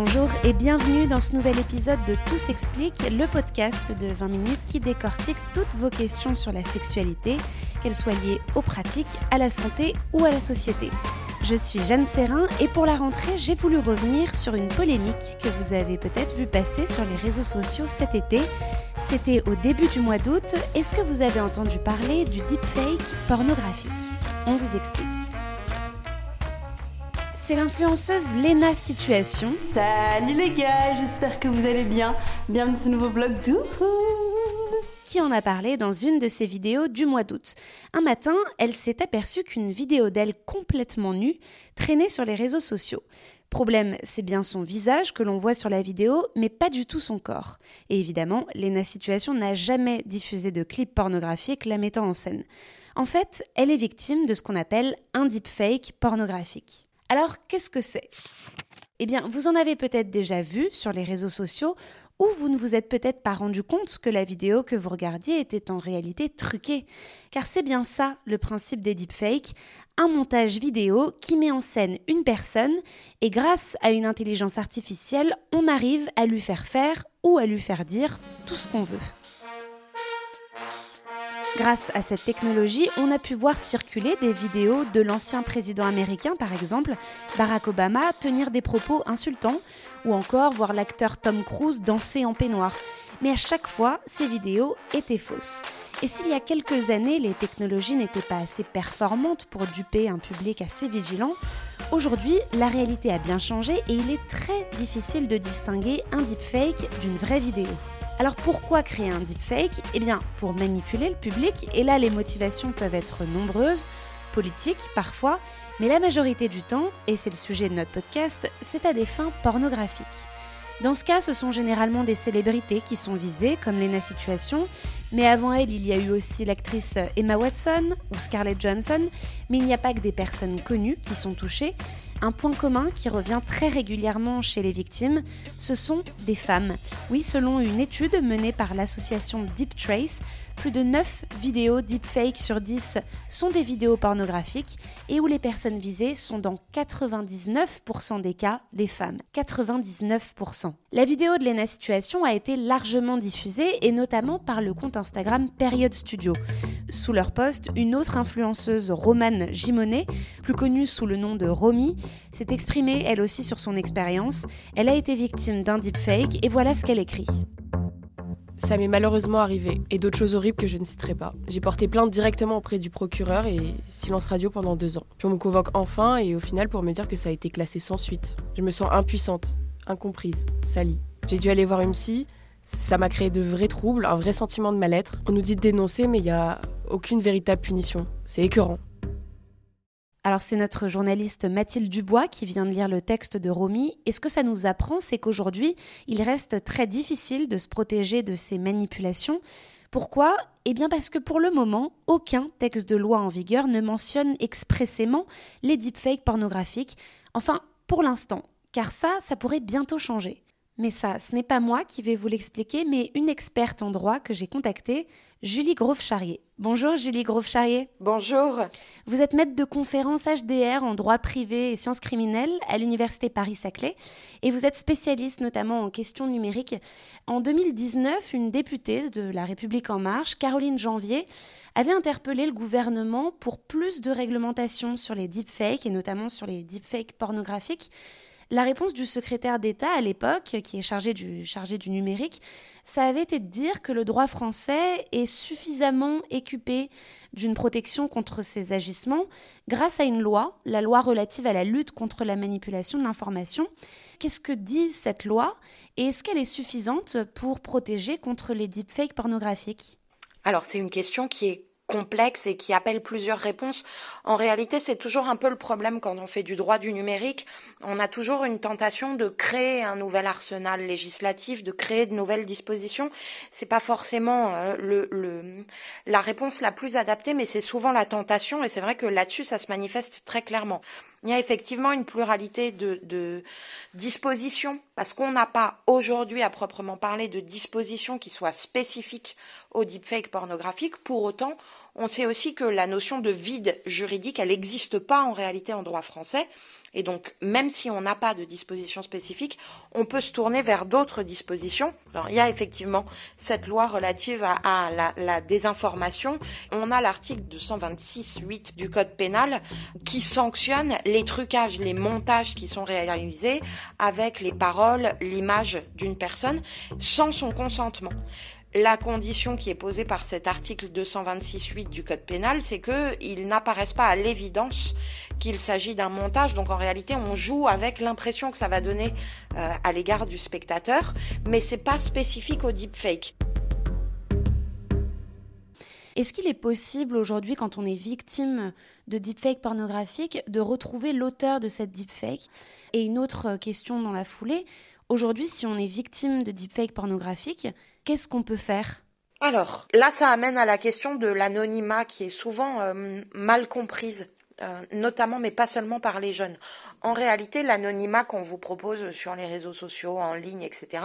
Bonjour et bienvenue dans ce nouvel épisode de Tout s'explique, le podcast de 20 minutes qui décortique toutes vos questions sur la sexualité, qu'elles soient liées aux pratiques, à la santé ou à la société. Je suis Jeanne Serrin et pour la rentrée, j'ai voulu revenir sur une polémique que vous avez peut-être vu passer sur les réseaux sociaux cet été. C'était au début du mois d'août. Est-ce que vous avez entendu parler du deepfake pornographique? On vous explique. C'est l'influenceuse Lena Situation. Salut les gars, j'espère que vous allez bien. Bienvenue sur ce nouveau vlog qui en a parlé dans une de ses vidéos du mois d'août. Un matin, elle s'est aperçue qu'une vidéo d'elle complètement nue traînait sur les réseaux sociaux. Problème, c'est bien son visage que l'on voit sur la vidéo, mais pas du tout son corps. Et évidemment, Lena Situation n'a jamais diffusé de clip pornographique la mettant en scène. En fait, elle est victime de ce qu'on appelle un deepfake pornographique. Alors, qu'est-ce que c'est? Eh bien, vous en avez peut-être déjà vu sur les réseaux sociaux ou vous ne vous êtes peut-être pas rendu compte que la vidéo que vous regardiez était en réalité truquée. Car c'est bien ça le principe des deepfakes, un montage vidéo qui met en scène une personne et grâce à une intelligence artificielle, on arrive à lui faire faire ou à lui faire dire tout ce qu'on veut. Grâce à cette technologie, on a pu voir circuler des vidéos de l'ancien président américain, par exemple, Barack Obama, tenir des propos insultants, ou encore voir l'acteur Tom Cruise danser en peignoir. Mais à chaque fois, ces vidéos étaient fausses. Et s'il y a quelques années, les technologies n'étaient pas assez performantes pour duper un public assez vigilant, aujourd'hui, la réalité a bien changé et il est très difficile de distinguer un deepfake d'une vraie vidéo. Alors pourquoi créer un deepfake? Eh bien, pour manipuler le public, et là les motivations peuvent être nombreuses, politiques parfois, mais la majorité du temps, et c'est le sujet de notre podcast, c'est à des fins pornographiques. Dans ce cas, ce sont généralement des célébrités qui sont visées, comme Lena Situation, mais avant elle, il y a eu aussi l'actrice Emma Watson ou Scarlett Johansson, mais il n'y a pas que des personnes connues qui sont touchées, un point commun qui revient très régulièrement chez les victimes, ce sont des femmes. Oui, selon une étude menée par l'association Deep Trace, plus de 9 vidéos deepfake sur 10 sont des vidéos pornographiques et où les personnes visées sont dans 99% des cas des femmes. 99%. La vidéo de Lena Situation a été largement diffusée et notamment par le compte Instagram Period Studio. Sous leur poste, une autre influenceuse, Romane Gimonet, plus connue sous le nom de Romy, s'est exprimée elle aussi sur son expérience. Elle a été victime d'un deepfake et voilà ce qu'elle écrit. Ça m'est malheureusement arrivé, et d'autres choses horribles que je ne citerai pas. J'ai porté plainte directement auprès du procureur et silence radio pendant deux ans. Puis on me convoque enfin, et au final pour me dire que ça a été classé sans suite. Je me sens impuissante, incomprise, salie. J'ai dû aller voir une psy, ça m'a créé de vrais troubles, un vrai sentiment de mal-être. On nous dit de dénoncer, mais il n'y a aucune véritable punition. C'est écœurant. Alors c'est notre journaliste Mathilde Dubois qui vient de lire le texte de Romy. Et ce que ça nous apprend, c'est qu'aujourd'hui, il reste très difficile de se protéger de ces manipulations. Pourquoi? Eh bien parce que pour le moment, aucun texte de loi en vigueur ne mentionne expressément les deepfakes pornographiques. Enfin, pour l'instant, car ça, ça pourrait bientôt changer. Mais ça, ce n'est pas moi qui vais vous l'expliquer, mais une experte en droit que j'ai contactée, Julie Grove-Charrier. Bonjour Julie Grove-Charrier. Bonjour. Vous êtes maître de conférence HDR en droit privé et sciences criminelles à l'Université Paris-Saclay et vous êtes spécialiste notamment en questions numériques. En 2019, une députée de La République En Marche, Caroline Janvier, avait interpellé le gouvernement pour plus de réglementation sur les deepfakes et notamment sur les deepfakes pornographiques. La réponse du secrétaire d'État à l'époque, qui est chargé du, chargé du numérique, ça avait été de dire que le droit français est suffisamment équipé d'une protection contre ces agissements grâce à une loi, la loi relative à la lutte contre la manipulation de l'information. Qu'est-ce que dit cette loi et est-ce qu'elle est suffisante pour protéger contre les deepfakes pornographiques? Alors c'est une question qui est complexe et qui appelle plusieurs réponses. En réalité, c'est toujours un peu le problème quand on fait du droit du numérique. On a toujours une tentation de créer un nouvel arsenal législatif, de créer de nouvelles dispositions. C'est pas forcément euh, le, la réponse la plus adaptée, mais c'est souvent la tentation. Et c'est vrai que là-dessus, ça se manifeste très clairement. Il y a effectivement une pluralité de, dispositions, parce qu'on n'a pas aujourd'hui à proprement parler de dispositions qui soient spécifiques au deepfake pornographique. Pour autant, on sait aussi que la notion de vide juridique, elle n'existe pas en réalité en droit français. Et donc, même si on n'a pas de disposition spécifique, on peut se tourner vers d'autres dispositions. Alors, il y a effectivement cette loi relative à, la, désinformation. On a l'article 226.8 du Code pénal qui sanctionne les trucages, les montages qui sont réalisés avec les paroles, l'image d'une personne sans son consentement la condition qui est posée par cet article 226.8 du Code pénal, c'est qu'il n'apparaisse pas à l'évidence qu'il s'agit d'un montage. Donc en réalité, on joue avec l'impression que ça va donner euh, à l'égard du spectateur, mais c'est pas spécifique au deepfake. Est-ce qu'il est possible aujourd'hui, quand on est victime de deepfake pornographique, de retrouver l'auteur de cette deepfake? Et une autre question dans la foulée, aujourd'hui, si on est victime de deepfake pornographique, qu'est-ce qu'on peut faire? Alors, là, ça amène à la question de l'anonymat qui est souvent euh, mal comprise. Euh, notamment, mais pas seulement par les jeunes. En réalité, l'anonymat qu'on vous propose sur les réseaux sociaux, en ligne, etc.,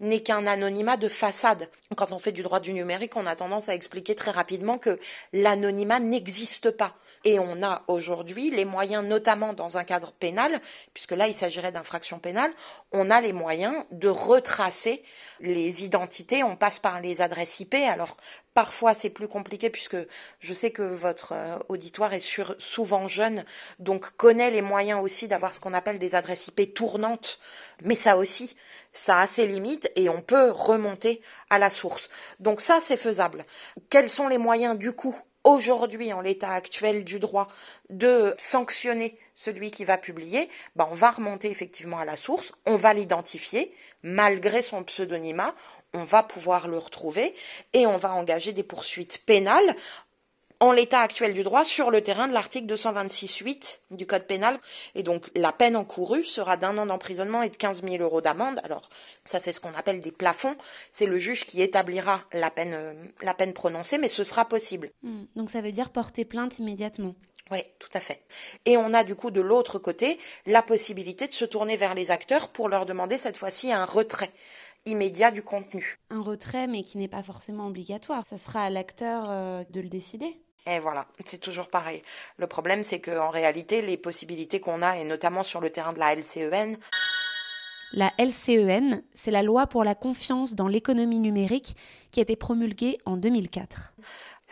n'est qu'un anonymat de façade. Quand on fait du droit du numérique, on a tendance à expliquer très rapidement que l'anonymat n'existe pas. Et on a aujourd'hui les moyens, notamment dans un cadre pénal, puisque là il s'agirait d'infraction pénale, on a les moyens de retracer les identités. On passe par les adresses IP. Alors parfois c'est plus compliqué puisque je sais que votre euh, auditoire est souvent jeune, donc connaît les moyens aussi d'avoir ce qu'on appelle des adresses IP tournantes. Mais ça aussi, ça a ses limites et on peut remonter à la source. Donc ça, c'est faisable. Quels sont les moyens du coup aujourd'hui, en l'état actuel du droit, de sanctionner celui qui va publier, ben on va remonter effectivement à la source, on va l'identifier, malgré son pseudonymat, on va pouvoir le retrouver et on va engager des poursuites pénales en l'état actuel du droit sur le terrain de l'article 226.8 du Code pénal. Et donc la peine encourue sera d'un an d'emprisonnement et de 15 000 euros d'amende. Alors ça c'est ce qu'on appelle des plafonds. C'est le juge qui établira la peine, euh, la peine prononcée, mais ce sera possible. Hmm. donc ça veut dire porter plainte immédiatement. Oui, tout à fait. Et on a du coup de l'autre côté la possibilité de se tourner vers les acteurs pour leur demander cette fois-ci un retrait immédiat du contenu. Un retrait mais qui n'est pas forcément obligatoire. Ça sera à l'acteur euh, de le décider. Et voilà, c'est toujours pareil. Le problème, c'est qu'en réalité, les possibilités qu'on a, et notamment sur le terrain de la LCEN, la LCEN, c'est la loi pour la confiance dans l'économie numérique qui a été promulguée en 2004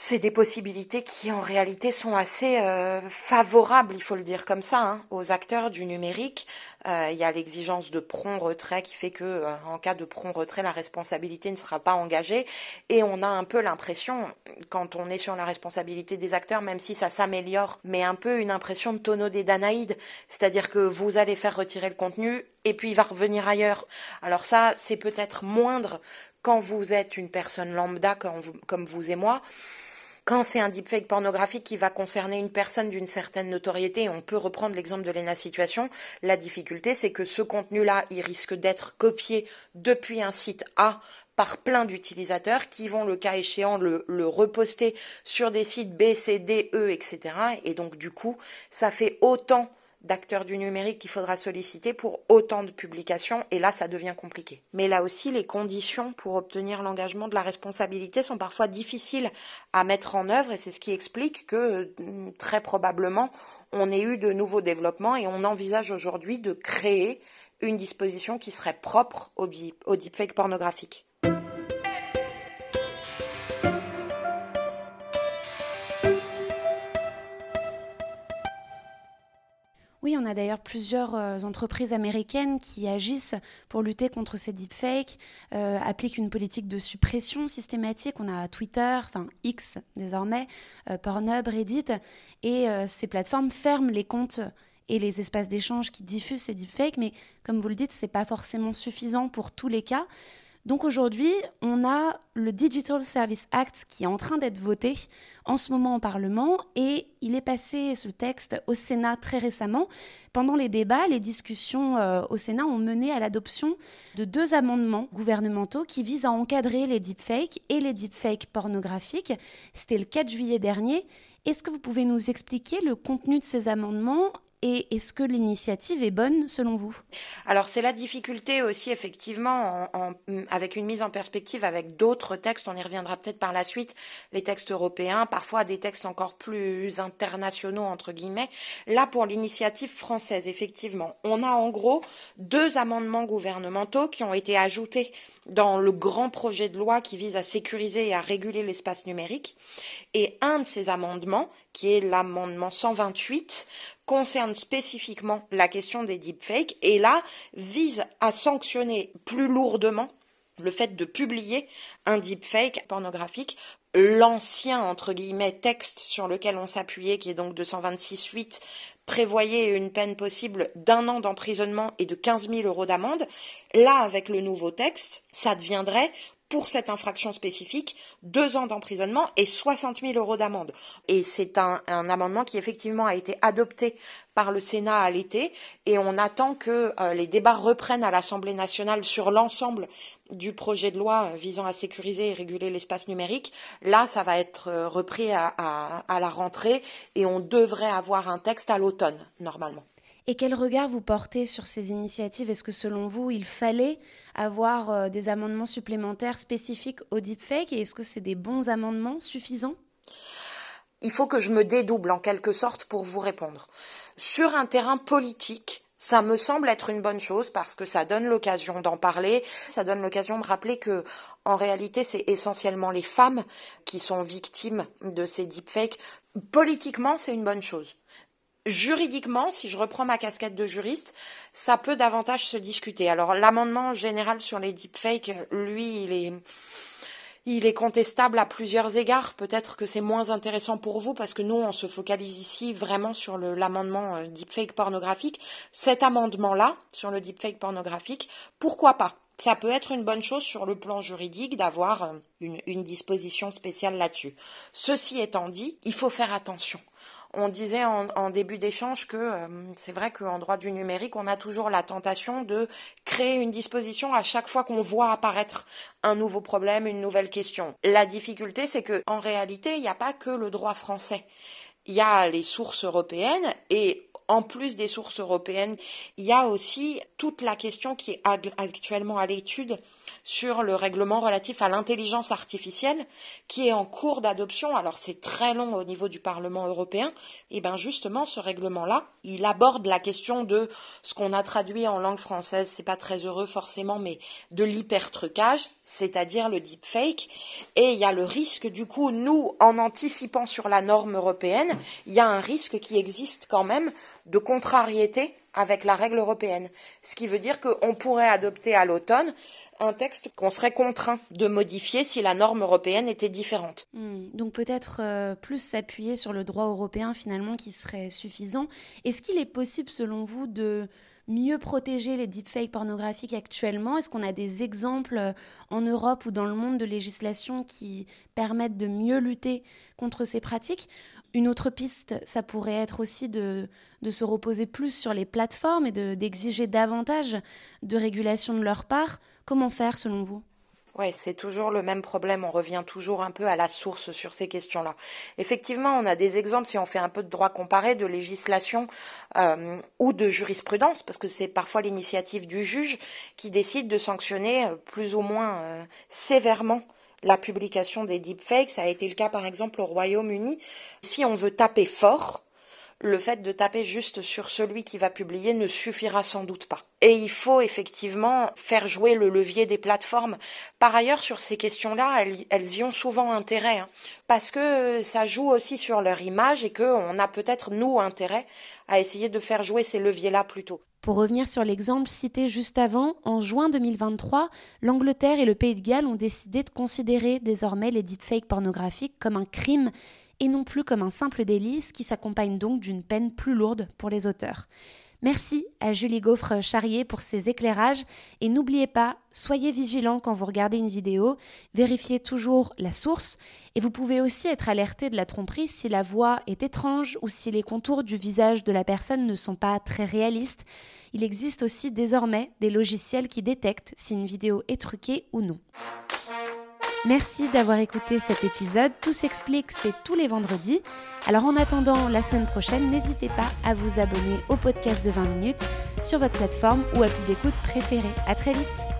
c'est des possibilités qui en réalité sont assez euh, favorables, il faut le dire comme ça, hein, aux acteurs du numérique. Euh, il y a l'exigence de prompt retrait qui fait que euh, en cas de prompt retrait, la responsabilité ne sera pas engagée. Et on a un peu l'impression, quand on est sur la responsabilité des acteurs, même si ça s'améliore, mais un peu une impression de tonneau des Danaïdes, c'est-à-dire que vous allez faire retirer le contenu et puis il va revenir ailleurs. Alors ça, c'est peut-être moindre quand vous êtes une personne lambda comme vous et moi. Quand c'est un deepfake pornographique qui va concerner une personne d'une certaine notoriété, on peut reprendre l'exemple de Lena Situation, la difficulté c'est que ce contenu-là, il risque d'être copié depuis un site A par plein d'utilisateurs qui vont, le cas échéant, le, le, reposter sur des sites B, C, D, E, etc. Et donc, du coup, ça fait autant d'acteurs du numérique qu'il faudra solliciter pour autant de publications et là ça devient compliqué. Mais là aussi les conditions pour obtenir l'engagement de la responsabilité sont parfois difficiles à mettre en œuvre et c'est ce qui explique que mm, très probablement on ait eu de nouveaux développements et on envisage aujourd'hui de créer une disposition qui serait propre au deepfake pornographique. A d'ailleurs plusieurs euh, entreprises américaines qui agissent pour lutter contre ces deepfakes, euh, appliquent une politique de suppression systématique. On a Twitter, enfin X désormais, euh, Pornhub, Reddit, et ces plateformes ferment les comptes et les espaces d'échange qui diffusent ces deepfakes. Mais comme vous le dites, ce n'est pas forcément suffisant pour tous les cas. Donc aujourd'hui, on a le Digital Service Act qui est en train d'être voté en ce moment au Parlement et il est passé ce texte au Sénat très récemment. Pendant les débats, les discussions euh, au Sénat ont mené à l'adoption de deux amendements gouvernementaux qui visent à encadrer les deepfakes et les deepfakes pornographiques. C'était le 4 juillet dernier. Est-ce que vous pouvez nous expliquer le contenu de ces amendements et est-ce que l'initiative est bonne selon vous? Alors c'est la difficulté aussi effectivement avec une mise en perspective avec d'autres textes, on y reviendra peut-être par la suite, les textes européens, parfois des textes encore plus internationaux entre guillemets. Là pour l'initiative française, effectivement, on a en gros deux amendements gouvernementaux qui ont été ajoutés dans le grand projet de loi qui vise à sécuriser et à réguler l'espace numérique. Et un de ces amendements, qui est l'amendement 128, concerne spécifiquement la question des deepfakes et là vise à sanctionner plus lourdement le fait de publier un deepfake pornographique, l'ancien entre guillemets texte sur lequel on s'appuyait, qui est donc 226.8, prévoyait une peine possible d'un an d'emprisonnement et de 15 000 euros d'amende. Là, avec le nouveau texte, ça deviendrait pour cette infraction spécifique, deux ans d'emprisonnement et 60 000 euros d'amende. Et c'est un, amendement qui effectivement a été adopté par le Sénat à l'été et on attend que euh, les débats reprennent à l'Assemblée nationale sur l'ensemble du projet de loi visant à sécuriser et réguler l'espace numérique. Là, ça va être euh, repris à la rentrée et on devrait avoir un texte à l'automne, normalement. Et quel regard vous portez sur ces initiatives? Est-ce que selon vous, il fallait avoir euh, des amendements supplémentaires spécifiques au deepfake? Et est-ce que c'est des bons amendements suffisants? Il faut que je me dédouble en quelque sorte pour vous répondre. Sur un terrain politique, ça me semble être une bonne chose parce que ça donne l'occasion d'en parler, ça donne l'occasion de rappeler que en réalité c'est essentiellement les femmes qui sont victimes de ces deepfakes. Politiquement, c'est une bonne chose juridiquement, si je reprends ma casquette de juriste, ça peut davantage se discuter. Alors l'amendement général sur les deepfakes, lui, il est, contestable à plusieurs égards. Peut-être que c'est moins intéressant pour vous parce que nous, on se focalise ici vraiment sur l'amendement euh, deepfake pornographique. Cet amendement-là, sur le deepfake pornographique, pourquoi pas? Ça peut être une bonne chose sur le plan juridique d'avoir euh, une, une, disposition spéciale là-dessus. Ceci étant dit, il faut faire attention. On disait en, début d'échange que euh, c'est vrai qu'en droit du numérique, on a toujours la tentation de créer une disposition à chaque fois qu'on voit apparaître un nouveau problème, une nouvelle question. La difficulté, c'est que en réalité, il n'y a pas que le droit français. Il y a les sources européennes et en plus des sources européennes, il y a aussi toute la question qui est actuellement à l'étude sur le règlement relatif à l'intelligence artificielle qui est en cours d'adoption. Alors c'est très long au niveau du Parlement européen. Et bien justement, ce règlement-là, il aborde la question de ce qu'on a traduit en langue française, c'est pas très heureux forcément, mais de l'hypertrucage, c'est-à-dire le deepfake. Et il y a le risque, du coup, nous, en anticipant sur la norme européenne, il y a un risque qui existe quand même de contrariété avec la règle européenne. Ce qui veut dire qu'on pourrait adopter à l'automne un texte qu'on serait contraint de modifier si la norme européenne était différente. Hmm. donc peut-être euh, plus s'appuyer sur le droit européen finalement qui serait suffisant. Est-ce qu'il est possible selon vous de mieux protéger les deepfakes pornographiques actuellement? Est-ce qu'on a des exemples euh, en Europe ou dans le monde de législation qui permettent de mieux lutter contre ces pratiques? Une autre piste, ça pourrait être aussi de, se reposer plus sur les plateformes et d'exiger davantage de régulation de leur part. Comment faire selon vous? Oui, c'est toujours le même problème. On revient toujours un peu à la source sur ces questions-là. Effectivement, on a des exemples, si on fait un peu de droit comparé, de législation euh, ou de jurisprudence, parce que c'est parfois l'initiative du juge qui décide de sanctionner euh, plus ou moins euh, sévèrement la publication des deepfakes. Ça a été le cas par exemple au Royaume-Uni. Si on veut taper fort, le fait de taper juste sur celui qui va publier ne suffira sans doute pas. Et il faut effectivement faire jouer le levier des plateformes. Par ailleurs, sur ces questions-là, elles, y ont souvent intérêt, hein, parce que ça joue aussi sur leur image et qu'on a peut-être, nous, intérêt à essayer de faire jouer ces leviers-là plutôt. Pour revenir sur l'exemple cité juste avant, en juin 2023, l'Angleterre et le Pays de Galles ont décidé de considérer désormais les deepfakes pornographiques comme un crime et non plus comme un simple délit, ce qui s'accompagne donc d'une peine plus lourde pour les auteurs. Merci à Julie Gaufre-Charrier pour ses éclairages et n'oubliez pas, soyez vigilants quand vous regardez une vidéo, vérifiez toujours la source et vous pouvez aussi être alerté de la tromperie si la voix est étrange ou si les contours du visage de la personne ne sont pas très réalistes. Il existe aussi désormais des logiciels qui détectent si une vidéo est truquée ou non. Merci d'avoir écouté cet épisode. Tout s'explique, c'est tous les vendredis. Alors en attendant la semaine prochaine, n'hésitez pas à vous abonner au podcast de 20 minutes sur votre plateforme ou appli d'écoute préférée. À très vite.